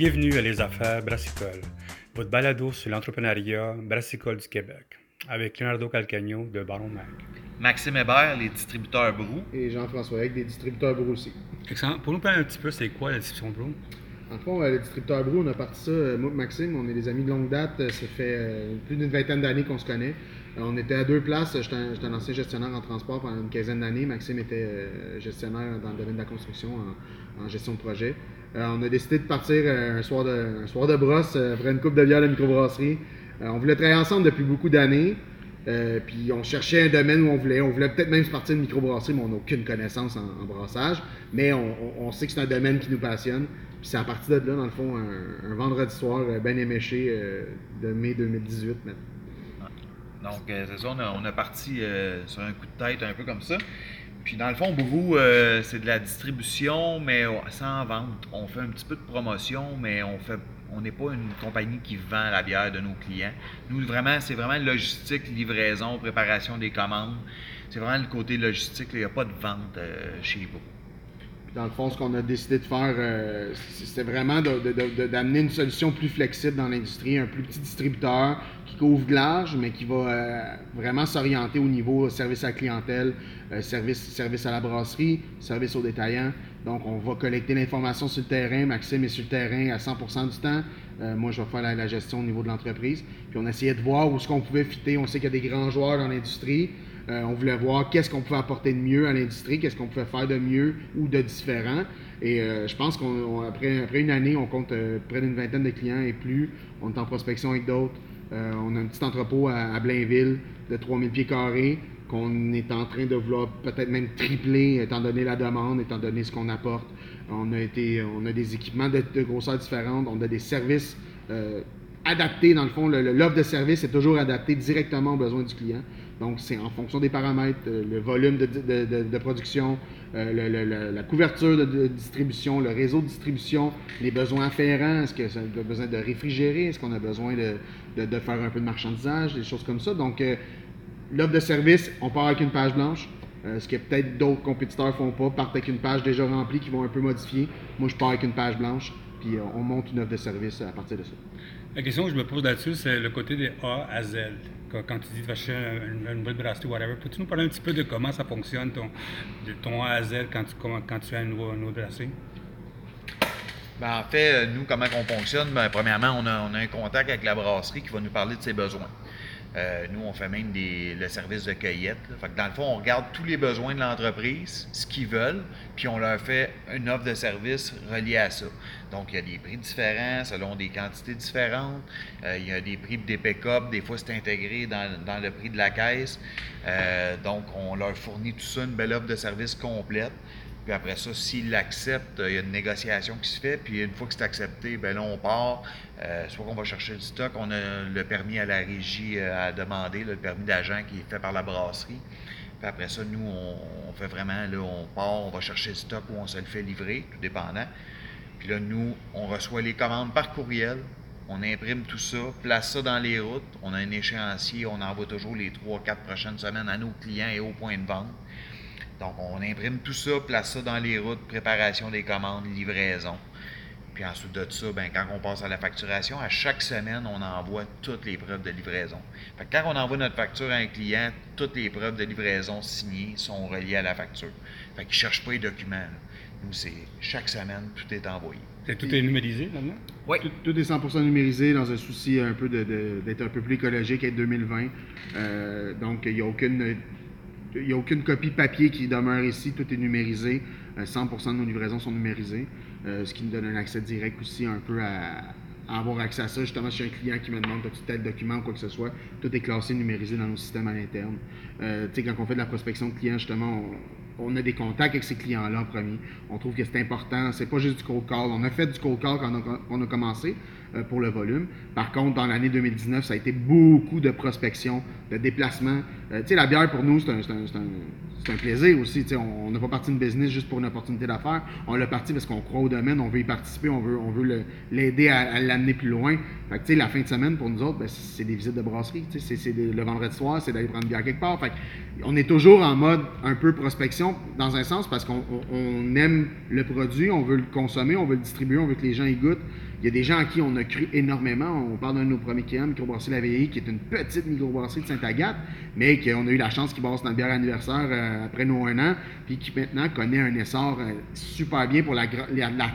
Bienvenue à Les Affaires Brassicole, votre balado sur l'entrepreneuriat brassicole du Québec, avec Leonardo Calcagno de Baron Mac. Maxime Hébert, les distributeurs Brou. Et Jean-François avec des distributeurs Brou aussi. Excellent. Pour nous parler un petit peu, c'est quoi la distribution Brou? En fond, euh, les distributeurs Brou, on a parti ça, euh, moi et Maxime, on est des amis de longue date, euh, ça fait euh, plus d'une vingtaine d'années qu'on se connaît. On était à deux places, j'étais un, ancien gestionnaire en transport pendant une quinzaine d'années, Maxime était euh, gestionnaire dans le domaine de la construction en, en gestion de projet. Euh, on a décidé de partir euh, un, soir de, un de brosse euh, après une coupe de bière de microbrasserie. Euh, on voulait travailler ensemble depuis beaucoup d'années. Puis on cherchait un domaine où on voulait. On voulait peut-être même se partir de microbrasserie, mais on n'a aucune connaissance en, brassage. Mais on, sait que c'est un domaine qui nous passionne. Puis c'est à partir de là, dans le fond, un, vendredi soir bien éméché de mai 2018 maintenant. Donc, euh, c'est ça, on a, parti sur un coup de tête un peu comme ça. Puis, dans le fond, Brou, euh, c'est de la distribution, mais sans vente. On fait un petit peu de promotion, mais on n'est pas une compagnie qui vend la bière de nos clients. Nous, vraiment, c'est vraiment logistique, livraison, préparation des commandes. C'est vraiment le côté logistique. Il n'y a pas de vente euh, chez Brou. Dans le fond, ce qu'on a décidé de faire, euh, c'était vraiment d'amener une solution plus flexible dans l'industrie, un plus petit distributeur qui couvre de large, mais qui va euh, vraiment s'orienter au niveau service à la clientèle, euh, service, service à la brasserie, service aux détaillants. Donc, on va collecter l'information sur le terrain. Maxime est sur le terrain à 100% du temps. Moi, je vais faire la, la gestion au niveau de l'entreprise. Puis, on essayait de voir où ce qu'on pouvait fitter. On sait qu'il y a des grands joueurs dans l'industrie. Euh, on voulait voir qu'est-ce qu'on pouvait apporter de mieux à l'industrie, qu'est-ce qu'on pouvait faire de mieux ou de différent. Et euh, je pense qu'après après une année, on compte euh, près d'une vingtaine de clients et plus. On est en prospection avec d'autres. On a un petit entrepôt à, Blainville de 3000 pieds carrés qu'on est en train de vouloir peut-être même tripler étant donné la demande, étant donné ce qu'on apporte. On a, des équipements de, de grosseur différentes, on a des services adaptés. Dans le fond, l'offre de service est toujours adaptée directement aux besoins du client. Donc, c'est en fonction des paramètres, euh, le volume de, production, euh, la couverture de, distribution, le réseau de distribution, les besoins afférents. Est-ce ça a besoin de réfrigérer? Est-ce qu'on a besoin de, faire un peu de marchandisage, des choses comme ça? Donc, euh, l'offre de service, on part avec une page blanche. ce que peut-être d'autres compétiteurs font pas, partent avec une page déjà remplie qui vont un peu modifier. Moi, je pars avec une page blanche, puis on monte une offre de service à partir de ça. La question que je me pose là-dessus, c'est le côté des A à Z. Quand, tu dis de chercher une, une nouvelle brasserie, whatever, peux-tu nous parler un petit peu de comment ça fonctionne, ton, de ton A à Z, quand tu, as une nouvelle, une nouvelle brasserie? Ben, en fait, euh, nous, comment on fonctionne? Ben, premièrement, on a un contact avec la brasserie qui va nous parler de ses besoins. Euh, nous, on fait même le service de cueillette. dans le fond, on regarde tous les besoins de l'entreprise, ce qu'ils veulent, puis on leur fait une offre de service reliée à ça. Donc, il y a des prix différents selon des quantités différentes. Euh, il y a des prix des pick-up. Des fois, c'est intégré dans, dans le prix de la caisse. Euh, donc, on leur fournit tout ça, une belle offre de service complète. Puis après ça, s'ils l'acceptent, il y a une négociation qui se fait. Puis une fois que c'est accepté, ben là, on part. Euh, soit qu'on va chercher le stock, on a le permis à la régie euh, à demander, le permis d'agent qui est fait par la brasserie. Puis après ça, nous, on, fait vraiment, là, on part, on va chercher le stock ou on se le fait livrer, tout dépendant. Puis là, nous, on reçoit les commandes par courriel. On imprime tout ça, place ça dans les routes. On a un échéancier, on envoie toujours les 3-4 prochaines semaines à nos clients et au point de vente. Donc, on imprime tout ça, place ça dans les routes, préparation des commandes, livraison. Puis ensuite de ça, ben, quand on passe à la facturation, à chaque semaine, on envoie toutes les preuves de livraison. Fait que quand on envoie notre facture à un client, toutes les preuves de livraison signées sont reliées à la facture. Fait qu'il ne cherche pas les documents. là. Nous, c'est chaque semaine, tout est envoyé. Tout est numérisé là-dedans? Oui. Tout, tout est 100% numérisé dans un souci un peu de- de- d'être un peu plus écologique et 2020. Euh, donc, il n'y a aucune. Il n'y a aucune copie papier qui demeure ici, tout est numérisé. Euh, 100% de nos livraisons sont numérisées, euh, ce qui nous donne un accès direct aussi un peu à, avoir accès à ça. Justement, si un client qui me demande as-tu tel document ou quoi que ce soit, tout est classé, numérisé dans nos systèmes à l'interne. Euh, tu sais, quand on fait de la prospection de clients, justement, on, on a des contacts avec ces clients-là en premier. On trouve que c'est important. C'est pas juste du cold call. On a fait du cold call quand on a, commencé euh, pour le volume. Par contre, dans l'année 2019, ça a été beaucoup de prospection, de déplacement. Euh, tu sais, la bière pour nous, c'est un, un- un- plaisir aussi. On n'a pas parti de business juste pour une opportunité d'affaires. On l'a parti parce qu'on croit au domaine, on veut y participer, on veut, on veut l'aider à, l'amener plus loin. Fait que, la fin de semaine, pour nous autres, ben, c'est des visites de brasserie. C'est le vendredi soir, c'est d'aller prendre une bière quelque part. Fait on est toujours en mode un peu prospection, dans un sens parce qu'on on- on aime le produit, on veut le consommer, on veut le distribuer, on veut que les gens y goûtent. Il y a des gens à qui on a cru énormément. On parle d'un de nos premiers clients, Microbrasserie La Veillerie, qui est une petite microbrasserie de Sainte-Agathe, mais qu'on a eu la chance qu'ils brassent notre bière anniversaire euh, après nos un an, puis qui maintenant connaît un essor euh, super bien pour la,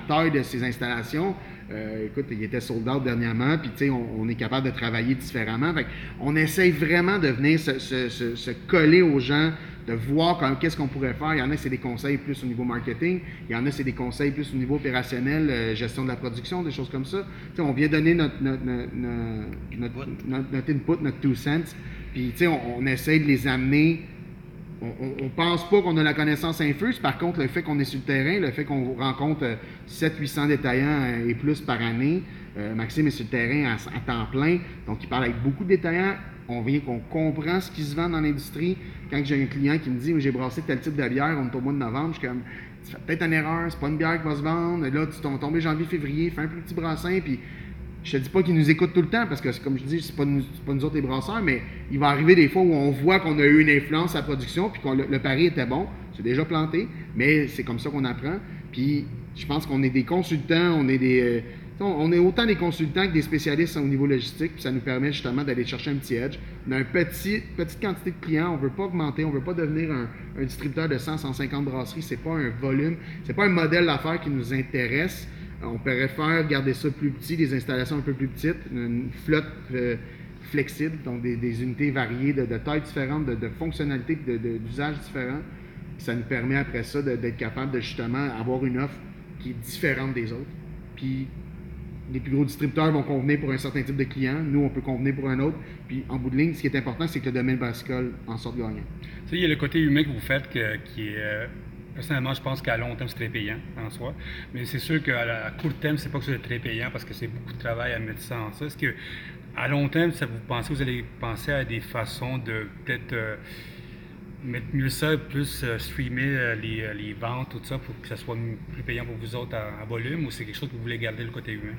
taille de ses installations. Euh, écoute, il était sold out dernièrement, puis tu sais, on, est capable de travailler différemment. On essaye vraiment de venir se coller aux gens, de voir qu'est-ce qu'on pourrait faire. Il y en a, c'est des conseils plus au niveau marketing. Il y en a, c'est des conseils plus au niveau opérationnel, euh, gestion de la production, des choses comme ça. On vient donner notre, notre, notre, notre, Input. notre- notre input, notre two cents. Puis, on, on essaye de les amener on, on, on pense pas qu'on a la connaissance infuse. Par contre, le fait qu'on est sur le terrain, le fait qu'on rencontre 700-800 détaillants euh, et plus par année, euh, Maxime est sur le terrain à, à temps plein, donc il parle avec beaucoup de détaillants. On vient qu'on comprend ce qui se vend dans l'industrie. Quand j'ai un client qui me dit j'ai brassé tel type de bière, on est au mois de novembre, je suis comme tu fais peut-être une erreur, c'est pas une bière qui va se vendre. Là, tu tombes tombé janvier, février, fais un plus petit brassin, puis je te dis pas qu'ils nous écoutent tout le temps parce que, comme je dis, c'est pas, nous, pas nous autres les brasseurs, mais il va arriver des fois où on voit qu'on a eu une influence à la production puis que le, le pari était bon. C'est déjà planté, mais c'est comme ça qu'on apprend. Puis je pense qu'on est des consultants, on est des. euh, on est autant des consultants que des spécialistes au niveau logistique, puis ça nous permet justement d'aller chercher un petit edge. On a une petit, petite quantité de clients, on ne veut pas augmenter, on ne veut pas devenir un, distributeur de 100, 150 brasseries, c'est pas un volume, c'est pas un modèle d'affaires qui nous intéresse. On préfère garder ça plus petit, des installations un peu plus petites, une flotte euh, flexible, donc des, unités variées de, tailles différentes, de, fonctionnalités, d'usages différents. Ça nous permet après ça d'être capable de justement avoir une offre qui est différente des autres. Puis les plus gros distributeurs vont convenir pour un certain type de client, nous on peut convenir pour un autre. Puis en bout de ligne, ce qui est important, c'est que le domaine brassicole en sorte gagnant. Tu il y a le côté humain que vous faites qui est. euh, personnellement, je pense qu'à long terme, c'est très payant en soi. Mais c'est sûr qu'à court terme, c'est pas que c'est très payant parce que c'est beaucoup de travail à mettre ça en ça. Est-ce que à long terme, ça vous pensez, vous allez penser à des façons de peut-être euh, mettre mieux ça, plus euh, streamer euh, les, euh, les ventes, tout ça, pour que ça soit plus payant pour vous autres à volume ou c'est quelque chose que vous voulez garder le côté humain?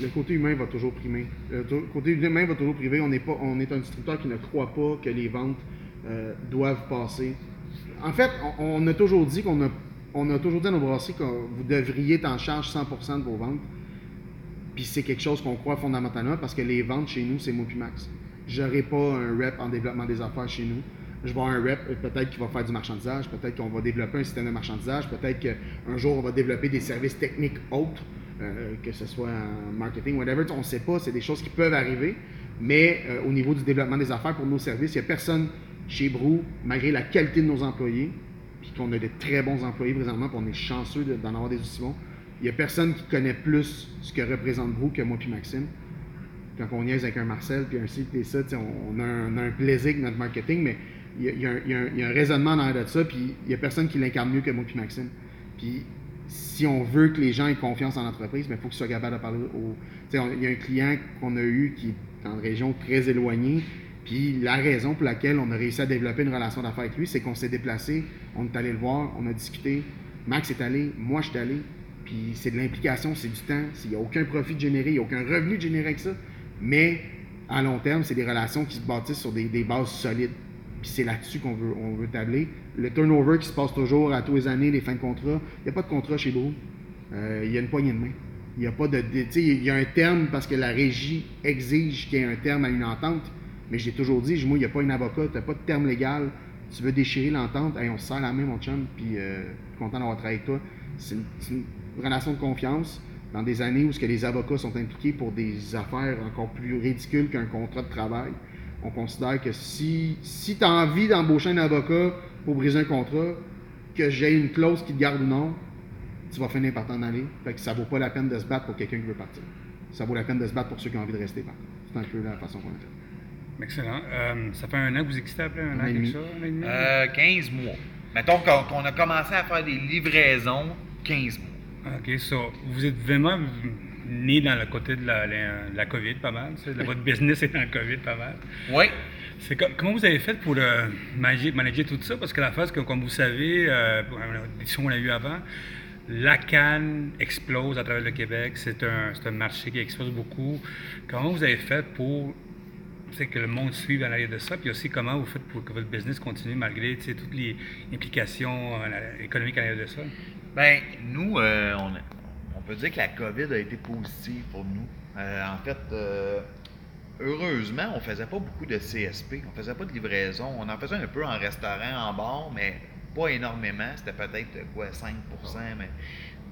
Le côté humain va toujours primer. Le côté humain va toujours primer. On n'est pas, on est un distributeur qui ne croit pas que les ventes doivent passer. En fait, on, a toujours dit qu'on a, on a toujours dit à nos brasseries que vous devriez être en charge 100% de vos ventes. Puis c'est quelque chose qu'on croit fondamentalement parce que les ventes chez nous, c'est moi Max. J'aurai pas un rep en développement des affaires chez nous. Je vais avoir un rep, peut-être qu'il va faire du marchandisage, peut-être qu'on va développer un système de marchandisage, peut-être qu'un jour on va développer des services techniques autres, euh, que ce soit en marketing, whatever. On ne sait pas, c'est des choses qui peuvent arriver. Mais euh, au niveau du développement des affaires pour nos services, il n'y a personne chez Brou, malgré la qualité de nos employés, puis qu'on a de très bons employés présentement, puis on est chanceux de- d'en avoir des aussi bons. Il n'y a personne qui connaît plus ce que représente Brou que moi puis Maxime. Quand on niaise avec un Marcel puis un ci puis ça, on a un, on a un plaisir avec notre marketing, mais il y a, un, raisonnement dans de ça, puis il n'y a personne qui l'incarne mieux que moi puis Maxime. Puis si on veut que les gens aient confiance en l'entreprise, il faut qu'ils soient capables de parler au. Il y a un client qu'on a eu qui est dans une région très éloignée. Puis la raison pour laquelle on a réussi à développer une relation d'affaires avec lui, c'est qu'on s'est déplacé, on est allé le voir, on a discuté. Max est allé, moi je suis allé. Puis c'est de l'implication, c'est du temps. Il n'y a aucun profit de générer, il n'y a aucun revenu de générer avec ça. Mais à long terme, c'est des relations qui se bâtissent sur des bases solides. Puis c'est là-dessus qu'on veut, on veut tabler. Le turnover qui se passe toujours à tous les années, les fins de contrat, il n'y a pas de contrat chez Brou. Euh, il y a une poignée de main. Il n'y a pas de. il y a un terme parce que la régie exige qu'il y ait un terme à une entente. Mais j'ai toujours dit, moi, il n'y a pas un avocat, tu n'as pas de terme légal. Tu veux déchirer l'entente, hey, on se la main, mon chum, puis euh, content d'avoir travaillé avec toi. C'est une, relation de confiance dans des années où les avocats sont impliqués pour des affaires encore plus ridicules qu'un contrat de travail. On considère que si, si tu as envie d'embaucher un avocat pour briser un contrat, que j'ai une clause qui te garde ou non, tu vas finir par t'en aller. Fait que ça vaut pas la peine de se battre pour quelqu'un qui veut partir. Ça vaut la peine de se battre pour ceux qui ont envie de rester par. C'est un peu la façon qu'on a fait. Excellent. Euh, ça fait un an que vous existez après un Un an, quelque un an et demi? Euh, 15 mois. Mettons qu'on qu'on a commencé à faire des livraisons, 15 mois. OK, so, vous êtes vraiment né dans le côté de la, la, la COVID pas mal. Votre business est dans le COVID pas mal. Oui. C'est comme- comment vous avez fait pour euh, manager, manager tout ça? Parce que la phase que, comme vous savez, euh, pour l'édition qu'on a eue avant, la canne explose à travers le Québec. C'est un, marché qui explose beaucoup. Comment vous avez fait pour que le monde suive à l'arrière de ça, puis aussi comment vous faites pour que votre business continue malgré toutes les implications euh, économiques à l'arrière de ça? Bien, nous, euh, on, on, peut dire que la COVID a été positive pour nous. Euh, en fait, heureusement, on faisait pas beaucoup de CSP, on faisait pas de livraison. On en faisait un peu en restaurant, en bar, mais pas énormément. C'était peut-être quoi, 5%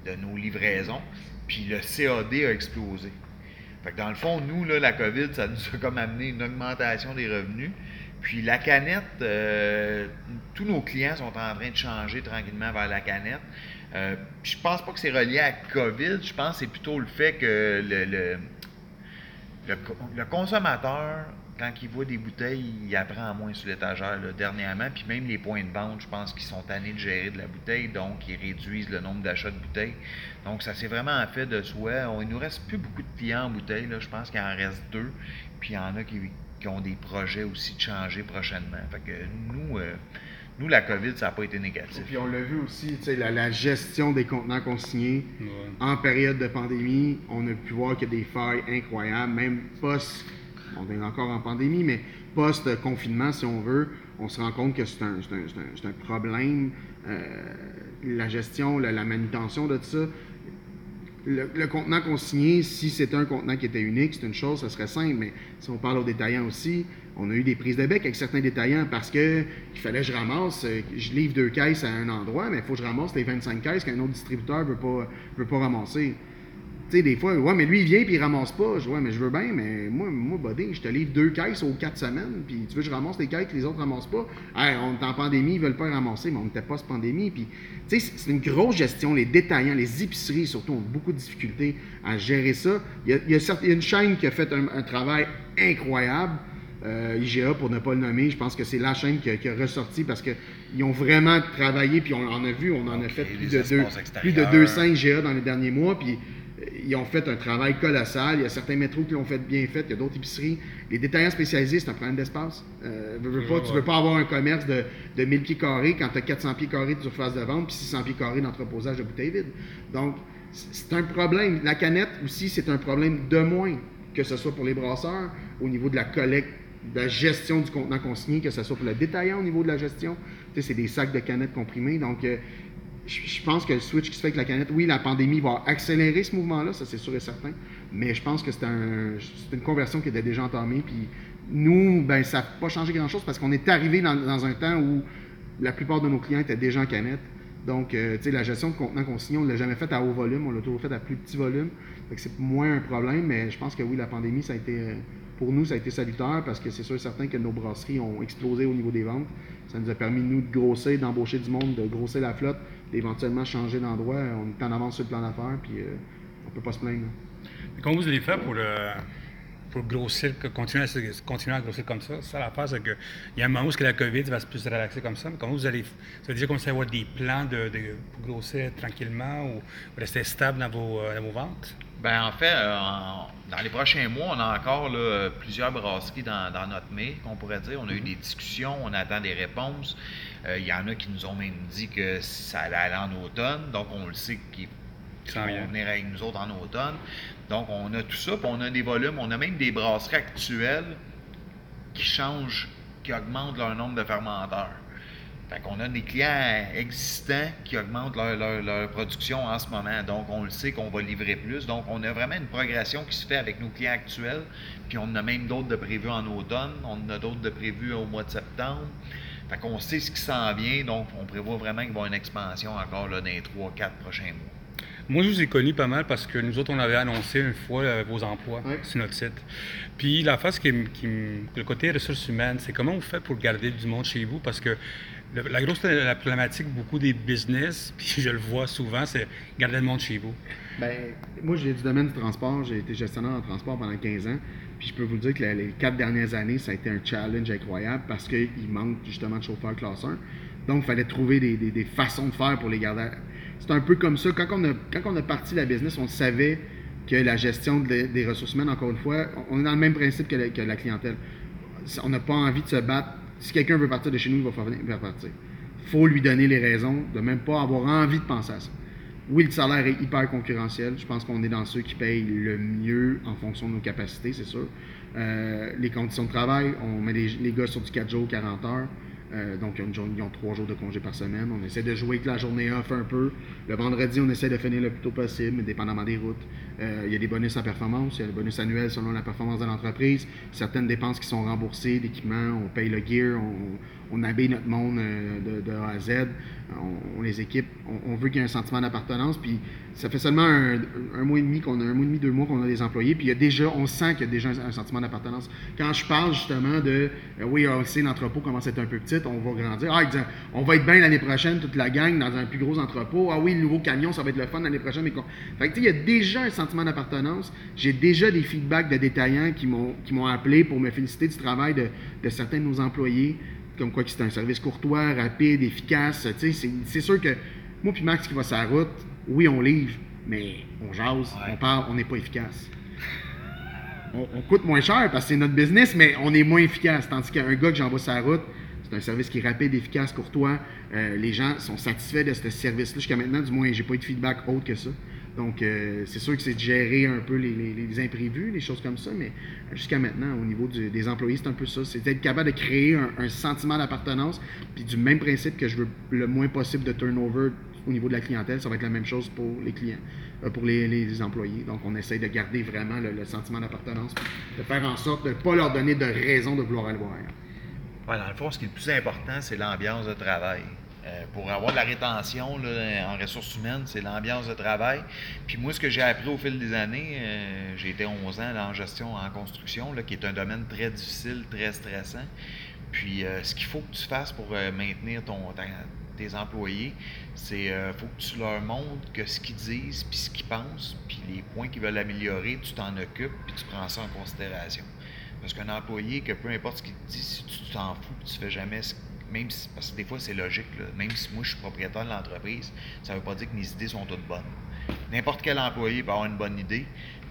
de nos livraisons. Puis le CAD a explosé. Fait que dans le fond, nous, la COVID, ça nous a comme amené une augmentation des revenus. Puis la canette, euh, tous nos clients sont en train de changer tranquillement vers la canette. Euh, je pense pas que c'est relié à COVID, je pense que c'est plutôt le fait que le, le, le consommateur quand il voit des bouteilles, il apprend à moins sur l'étagère dernièrement. Puis même les points de vente, je pense qu'ils sont tannés de gérer de la bouteille, donc ils réduisent le nombre d'achats de bouteilles. Donc ça s'est vraiment fait de soi. On, il nous reste plus beaucoup de clients en bouteille. Là. Je pense qu'il en reste deux. Puis il y en a qui, ont des projets aussi de changer prochainement. Fait que nous, euh, nous, la COVID, ça n'a pas été négatif. Puis on l'a vu aussi, la, la gestion des contenants consignés en période de pandémie, on a pu voir qu'il y a des failles incroyables, même post on est encore en pandémie, mais post-confinement, si on veut, on se rend compte que c'est un, problème. Euh, la gestion, la, manutention de tout ça. Le, contenant consigné, si c'était un contenant qui était unique, c'est une chose, ça serait simple, mais si on parle aux détaillants aussi, on a eu des prises de bec avec certains détaillants parce que il fallait que je ramasse, euh, je livre deux caisses à un endroit, mais il faut que je ramasse les 25 caisses qu'un autre distributeur ne veut pas, veut pas ramasser. Tu sais, des fois, ouais, mais lui, il vient puis il ramasse pas. Je ouais, mais je veux bien, mais moi, moi, buddy, je te livre deux caisses aux quatre semaines, puis tu veux que je ramasse les caisses que les autres ramassent pas? On est en pandémie, ils veulent pas ramasser, mais on n'était pas en pandémie. Puis, tu sais, c'est une grosse gestion. Les détaillants, les épiceries, surtout, ont beaucoup de difficultés à gérer ça. Il y a, une chaîne qui a fait un, travail incroyable. Euh, IGA, pour ne pas le nommer, je pense que c'est la chaîne qui a, ressorti parce qu'ils ont vraiment travaillé, puis on en a vu, on en a fait plus de, deux, plus de 200 IGA dans les derniers mois, puis ils ont fait un travail colossal. Il y a certains métros qui l'ont fait bien fait. Il y a d'autres épiceries. Les détaillants spécialisés, c'est un problème d'espace. Euh, tu ne veux pas avoir un commerce de, de 1000 pieds carrés quand tu as 400 pieds carrés de surface de vente puis 600 pieds carrés d'entreposage de bouteilles vides. Donc, c'est un problème. La canette aussi, c'est un problème de moins, que ce soit pour les brasseurs, au niveau de la collecte, de la gestion du contenant consigné, que ce soit pour le détaillant au niveau de la gestion. C'est des sacs de canettes comprimées. Donc, euh, je pense que le switch qui se fait avec la canette, oui, la pandémie va accélérer ce mouvement-là, ça c'est sûr et certain, mais je pense que c'est un, une conversion qui était déjà entamée. Puis nous, ben, ça n'a pas changé grand-chose parce qu'on est arrivé dans, un temps où la plupart de nos clients étaient déjà en canette. Donc, euh, tu sais, la gestion de contenant consigné, on ne l'a jamais fait à haut volume, on l'a toujours fait à plus petit volume. c'est moins un problème, mais je pense que oui, la pandémie, ça a été, pour nous, ça a été salutaire parce que c'est sûr et certain que nos brasseries ont explosé au niveau des ventes. Ça nous a permis, nous, de grossir, d'embaucher du monde, de grossir la flotte, d'éventuellement changer d'endroit. On est en avance sur le plan d'affaires, puis euh, on peut pas se plaindre. Comment vous allez faire pour, euh, grossir, continuer à, à grossir comme ça? Ça, l'affaire, c'est qu'il y a un moment où la COVID va se plus relaxer comme ça, mais comment vous allez. Ça veut dire qu'on va avoir des plans de, pour grossir tranquillement ou rester stable dans vos, euh, dans vos ventes? Ben en fait, euh, dans les prochains mois, on a encore plusieurs brasseries dans, notre mail, qu'on pourrait dire. On a eu des discussions, on attend des réponses. Euh, il y en a qui nous ont même dit que ça allait aller en automne, donc on le sait qu'ils vont venir avec nous autres en automne. Donc on a tout ça, puis on a des volumes, on a même des brasseries actuelles qui changent, qui augmentent leur nombre de fermenteurs. Fait qu'on a des clients existants qui augmentent leur, production en ce moment. Donc, on le sait qu'on va livrer plus. Donc, on a vraiment une progression qui se fait avec nos clients actuels. Puis, on en a même d'autres de prévus en automne. On en a d'autres de prévus au mois de septembre. Fait qu'on sait ce qui s'en vient. Donc, on prévoit vraiment qu'il va y avoir une expansion encore là, dans les 3-4 prochains mois. Moi, je vous ai connu pas mal parce que nous autres, on avait annoncé une fois euh, vos emplois sur notre site. Puis la face qui, qui le côté ressources humaines, c'est comment vous faites pour garder du monde chez vous? Parce que la grosse la problématique, beaucoup des business, puis je le vois souvent, c'est garder le monde chez vous. Bien, moi, j'ai du domaine du transport. J'ai été gestionnaire en transport pendant 15 ans. Puis je peux vous dire que les quatre dernières années, ça a été un challenge incroyable parce qu'il manque justement de chauffeurs classe 1. Donc, il fallait trouver des, façons de faire pour les garder. C'est un peu comme ça. Quand on a, quand on a parti la business, on savait que la gestion des ressources humaines, encore une fois, on est dans le même principe que que la clientèle. On n'a pas envie de se battre si quelqu'un veut partir de chez nous, il va faire partir. Il faut lui donner les raisons de même pas avoir envie de penser à ça. Oui, le salaire est hyper concurrentiel. Je pense qu'on est dans ceux qui payent le mieux en fonction de nos capacités, c'est sûr. Euh, les conditions de travail, on met les, les gars sur du 4 jours, 40 heures. Euh, donc, ils ont, trois jours de congé par semaine. On essaie de jouer avec la journée off un peu. Le vendredi, on essaie de finir le plus tôt possible, dépendamment des routes. Euh, il y a des bonus en performance, il y a des bonus annuels selon la performance de l'entreprise. Certaines dépenses qui sont remboursées, d'équipement, on paye le gear, on, habille notre monde euh, de, A à Z, on, les équipe. On, on veut qu'il y ait un sentiment d'appartenance. Ça fait seulement un, mois et demi qu'on a, un mois et demi, deux mois qu'on a des employés. Puis il y a déjà, on sent qu'il y a déjà un, sentiment d'appartenance. Quand je parle justement de, euh, oui, on sait, l'entrepôt commence à être un peu petit, on va grandir. Ah, disent, on va être bien l'année prochaine, toute la gang, dans un plus gros entrepôt. Ah oui, le nouveau camion, ça va être le fun l'année prochaine. Mais fait que, il y a déjà un sentiment d'appartenance. J'ai déjà des feedbacks de détaillants qui m'ont, appelé pour me féliciter du travail de, de certains de nos employés, comme quoi que c'est un service courtois, rapide, efficace. C'est, sûr que moi puis Max qui va la route, oui, on livre, mais on jase, Ouais. on parle, on n'est pas efficace. On, on coûte moins cher parce que c'est notre business, mais on est moins efficace. Tandis qu'un gars que j'envoie sur la route, c'est un service qui est rapide, efficace, courtois. Euh, les gens sont satisfaits de ce service-là. Jusqu'à maintenant, du moins, j'ai pas eu de feedback autre que ça. Donc, euh, c'est sûr que c'est de gérer un peu les, les- les imprévus, les choses comme ça, mais jusqu'à maintenant, au niveau du- des employés, c'est un peu ça. C'est d'être capable de créer un, un sentiment d'appartenance, puis du même principe que je veux le moins possible de turnover au niveau de la clientèle, ça va être la même chose pour les clients, euh, pour les, employés. Donc, on essaye de garder vraiment le, sentiment d'appartenance, de faire en sorte de ne pas leur donner de raison de vouloir aller voir. Ouais, dans le fond, ce qui est le plus important, c'est l'ambiance de travail. Euh, pour avoir de la rétention en ressources humaines, c'est l'ambiance de travail. Puis moi, ce que j'ai appris au fil des années, euh, j'ai été 11 ans en gestion en construction, qui est un domaine très difficile, très stressant. Puis ce qu'il faut que tu fasses pour maintenir ton, tes employés, c'est euh, faut que tu leur montres que ce qu'ils disent, puis ce qu'ils pensent, puis les points qu'ils veulent améliorer, tu t'en occupes, puis tu prends ça en considération. Parce qu'un employé, que peu importe ce qu'il te dit, si tu t'en fous, tu fais jamais ce même si, parce que des fois c'est logique, là, même si moi je suis propriétaire de l'entreprise, ça ne veut pas dire que mes idées sont toutes bonnes. N'importe quel employé peut avoir une bonne idée,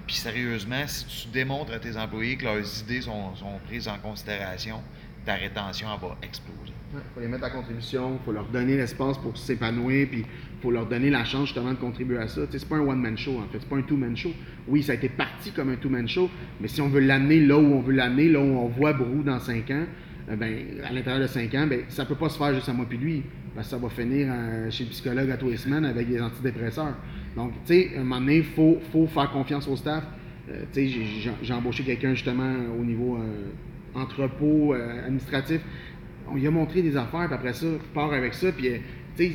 puis sérieusement, si tu démontres à tes employés que leurs idées sont, sont prises en considération, ta rétention elle va exploser. Il faut les mettre à contribution, il faut leur donner l'espace pour s'épanouir, puis il faut leur donner la chance justement de contribuer à ça. Tu sais, c'est pas un one-man show, en fait, c'est pas un two-man show. Oui, ça a été parti comme un two-man show, mais si on veut l'amener là où on veut l'amener, là où on voit Brou dans cinq ans, euh, ben, à l'intérieur de cinq ans, ben, ça peut pas se faire juste à moi puis lui, parce que ça va finir euh, chez le psychologue à tous les semaines avec des antidépresseurs. Donc, tu sais, à un moment donné, il faut, faut faire confiance au staff. Euh, tu sais, j'ai- embauché quelqu'un justement au niveau entrepôt, administratif on lui a montré des affaires, puis après ça, il part avec ça, puis, euh, tu sais,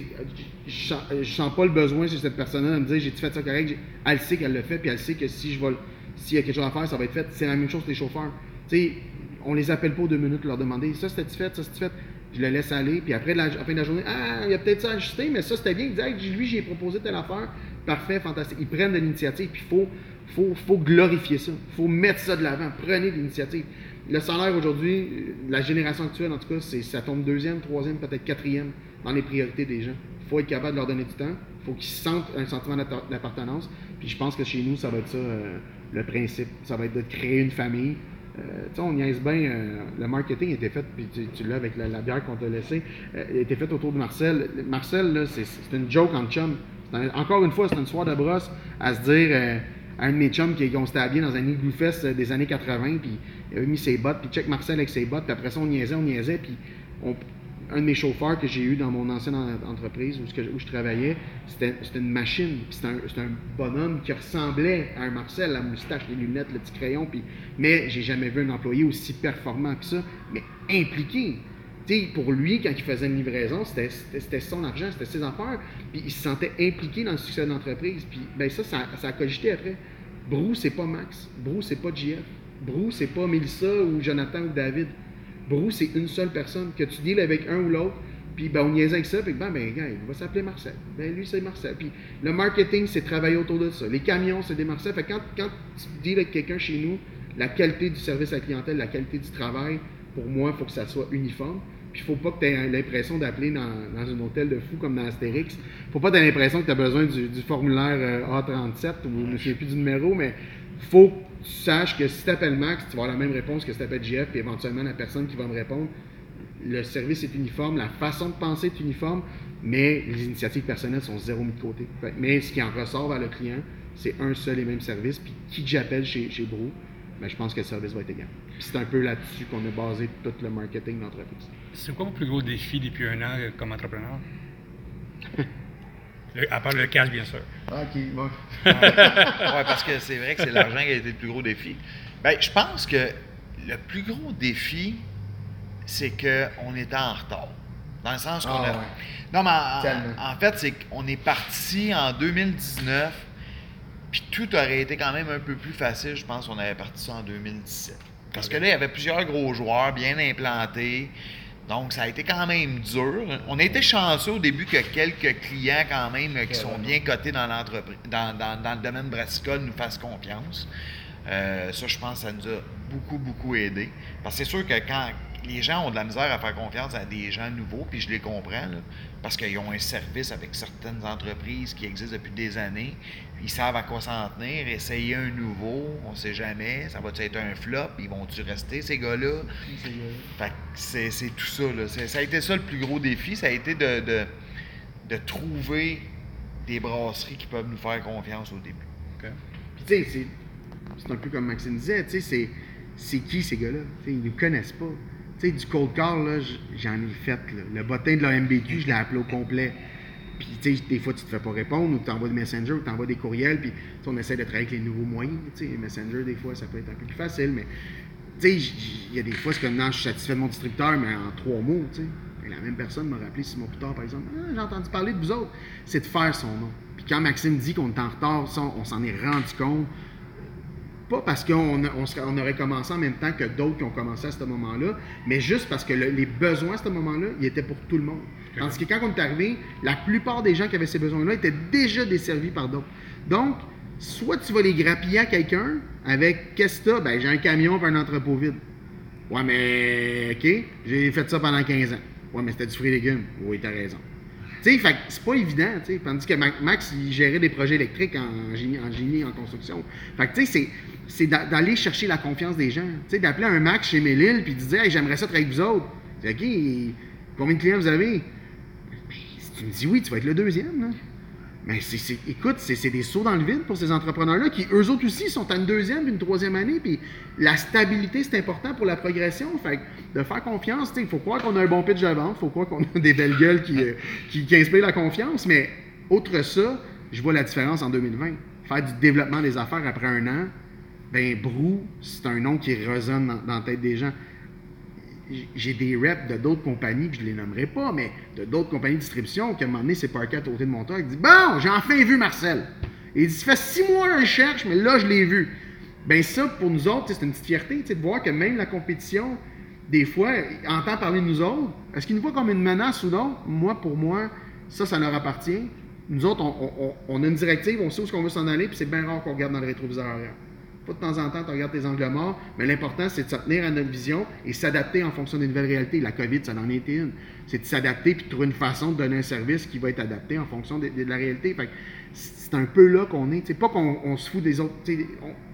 je- je sens- je pas le besoin chez cette personne-là de me dire, j'ai-tu fait ça correct? Elle sait qu'elle le fait, puis elle sait que si je vais, s'il y a quelque chose à faire, ça va être fait. C'est la même chose que les chauffeurs. Tu sais, on les appelle pas deux minutes leur demander, ça c'était-tu fait, ça c'était fait? Je le laisse aller, puis après, la, fin de la journée, ah, il y a peut-être ça à ajuster, mais ça c'était bien. Il dit, lui, j'ai proposé telle affaire, parfait, fantastique. Ils prennent de l'initiative, puis il faut, faut, faut glorifier ça. Il faut mettre ça de l'avant. Prenez l'initiative. Le salaire aujourd'hui, la génération actuelle, en tout cas, c'est, ça tombe deuxième, troisième, peut-être quatrième dans les priorités des gens. Il faut être capable de leur donner du temps. Il faut qu'ils sentent un sentiment d'appartenance. Puis je pense que chez nous, ça va être ça, euh, le principe. Ça va être de créer une famille. Euh, tu sais, on niaise bien, euh, le marketing était fait, puis tu, l'as avec la, bière qu'on t'a laissée, euh, était fait autour de Marcel. Marcel, là, c'est, une joke en chum. Encore une fois, c'est une soirée de brosse à se dire un de mes chums qui on s'était dans un igloo fest des années 80, puis il avait mis ses bottes, puis check Marcel avec ses bottes, puis après ça, on niaisait, on niaisait, puis on- un de mes chauffeurs que j'ai eu dans mon ancienne en- entreprise où, je travaillais, c'était une machine, c'était un, un bonhomme qui ressemblait à un Marcel, la moustache, les lunettes, le petit crayon, puis mais j'ai jamais vu un employé aussi performant que ça, mais impliqué. Pour lui, quand il faisait une livraison, c'était- son argent, c'était ses affaires, puis il se sentait impliqué dans le succès de l'entreprise. Puis ben ça, ça, ça a cogité après. Brou, c'est pas Max. Brou, c'est pas JF. Brou, c'est pas Mélissa ou Jonathan ou David. Brou, c'est une seule personne. Que tu deals avec un ou l'autre, puis ben, on niaisait avec ça, puis ben, ben, il va s'appeler Marcel. Ben, lui, c'est Marcel. Le marketing, c'est travailler autour de ça. Les camions, c'est des Marcel. Fait quand, tu deals avec quelqu'un chez nous, la qualité du service à la clientèle, la qualité du travail, pour moi, il faut que ça soit uniforme. Puis il faut pas que tu aies l'impression d'appeler dans, un hôtel de fou comme dans Astérix. faut pas que tu aies l'impression que tu as besoin du, formulaire euh, A37 ou je plus du numéro, mais faut que tu saches que si tu appelles Max, tu vas avoir la même réponse que si tu appelles JF, puis éventuellement la personne qui va me répondre. Le service est uniforme, la façon de penser est uniforme, mais les initiatives personnelles sont zéro mis de côté. Mais ce qui en ressort vers le client, c'est un seul et même service. Puis qui j'appelle chez, chez Brou, ben, je pense que le service va être égal. C'est un peu là-dessus qu'on a basé tout le marketing de l'entreprise. C'est quoi vos plus gros défis depuis un an comme entrepreneur? Le- à part le cash, bien sûr. OK, bon. ouais, parce que c'est vrai que c'est l'argent qui a été le plus gros défi. Ben, je pense que le plus gros défi, c'est qu'on était en retard. Dans le sens qu'on Ah, a. ouais. Non, mais en fait, c'est qu'on est parti en 2019, puis tout aurait été quand même un peu plus facile, je pense, qu'on avait parti ça en 2017. Parce que là, il y avait plusieurs gros joueurs bien implantés. Donc, ça a été quand même dur. On a été chanceux au début que quelques clients, quand même, qui sont bien cotés dans l'entreprise, dans, le domaine brassicole, nous fassent confiance. Euh, ça, je pense, ça nous a beaucoup, beaucoup aidé. Parce que c'est sûr que quand les gens ont de la misère à faire confiance à des gens nouveaux, puis je les comprends, là, parce qu'ils ont un service avec certaines entreprises qui existent depuis des années, ils savent à quoi s'en tenir, essayer un nouveau, on ne sait jamais, ça va être un flop, ils vont-tu rester, ces gars-là? C'est, tout ça. Là. Ça a été ça le plus gros défi. Ça a été de, de, de trouver des brasseries qui peuvent nous faire confiance au début. Puis tu sais, c'est, un peu comme Maxime disait, tu sais, c'est, c'est qui ces gars-là? Ils ne nous connaissent pas. Tu sais, du cold call, j'en ai fait. Le bottin de la MBQ, je l'ai appelé au complet. Puis tu sais, des fois, tu te fais pas répondre, ou tu envoies des messengers, ou tu envoies des courriels, puis on essaie de travailler avec les nouveaux moyens. Tu sais, les messengers, des fois, ça peut être un peu plus facile, mais tu sais, il y a des fois, c'est comme, non, je suis satisfait de mon distributeur, mais en trois mots, tu sais. La même personne m'a rappelé six mois plus tard, par exemple, ah, j'ai entendu parler de vous autres. C'est de faire son nom. Puis quand Maxime dit qu'on est en retard, on s'en est rendu compte. Pas parce qu'on on on aurait commencé en même temps que d'autres qui ont commencé à ce moment-là, mais juste parce que le- les besoins à ce moment-là, ils étaient pour tout le monde. Tandis que quand on est arrivé, la plupart des gens qui avaient ces besoins-là étaient déjà desservis par d'autres. Donc, soit tu vas les grappiller à quelqu'un avec qu'est-ce que t'as? Ben, j'ai un camion et un entrepôt vide. Ouais, mais OK, j'ai fait ça pendant 15 ans. Ouais, mais c'était du fruit et légumes. Oui, t'as raison. Tu sais, c'est pas évident, tu sais. Tandis que Ma- Max, il gérait des projets électriques en génie, en, en construction. Fait que, tu sais, c'est- c'est d'a- d'aller chercher la confiance des gens. Tu sais, d'appeler un Max chez Mélile puis de dire, hey, j'aimerais ça travailler avec vous autres. OK, combien de clients vous avez? Ben, si tu me dis oui, tu vas être le deuxième. Mais écoute, c'est, des sauts dans le vide pour ces entrepreneurs-là qui, eux autres aussi, sont à une deuxième une troisième année. Puis la stabilité, c'est important pour la progression. Fait de faire confiance, il faut croire qu'on a un bon pitch de vente, il faut croire qu'on a des belles gueules qui, euh, qui, qui inspirent la confiance. Mais outre ça, je vois la différence en 2020. Faire du développement des affaires après un an, ben Brou, c'est un nom qui résonne dans, dans la tête des gens j'ai des reps de d'autres compagnies, puis je les nommerai pas, mais de d'autres compagnies de distribution, qui à un moment donné, s'est parqué à côté de mon toit, il dit Bon, j'ai enfin vu Marcel. Il dit Ça fait six mois que je cherche, mais là, je l'ai vu. Ben ça, pour nous autres, c'est une petite fierté de voir que même la compétition, des fois, entend parler de nous autres. Est-ce qu'ils nous voient comme une menace ou non? Moi, pour moi, ça, ça leur appartient. Nous autres, on, a une directive, on sait où est-ce qu'on veut s'en aller, puis c'est bien rare qu'on regarde dans le rétroviseur. Pas de temps en temps, tu regardes tes angles morts, mais l'important, c'est de se tenir à notre vision et s'adapter en fonction des nouvelles réalités. La COVID, ça en été une. C'est de s'adapter puis de trouver une façon de donner un service qui va être adapté en fonction de, la réalité. C'est un peu là qu'on est. C'est pas qu'on on se fout des autres.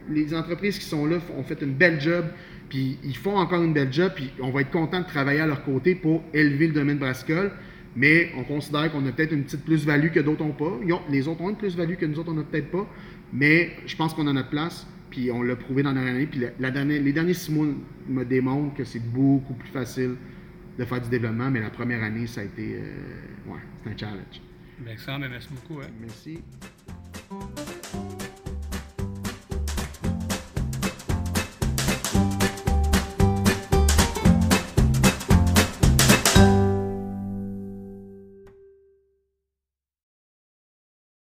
les entreprises qui sont là ont fait une belle job, puis ils font encore une belle job, puis on va être content de travailler à leur côté pour élever le domaine brassicole. Mais on considère qu'on a peut-être une petite plus-value que d'autres n'ont pas. Ont- les autres ont une plus-value que nous autres, on n'a peut-être pas. Mais je pense qu'on a notre place. Puis on l'a prouvé dans la dernière année. Puis la- la dernière- les derniers six mois me démontrent que c'est beaucoup plus facile de faire du développement. Mais la première année, ça a été. euh, ouais, c'est un challenge. Ben, Alexandre, merci beaucoup. hein. Merci.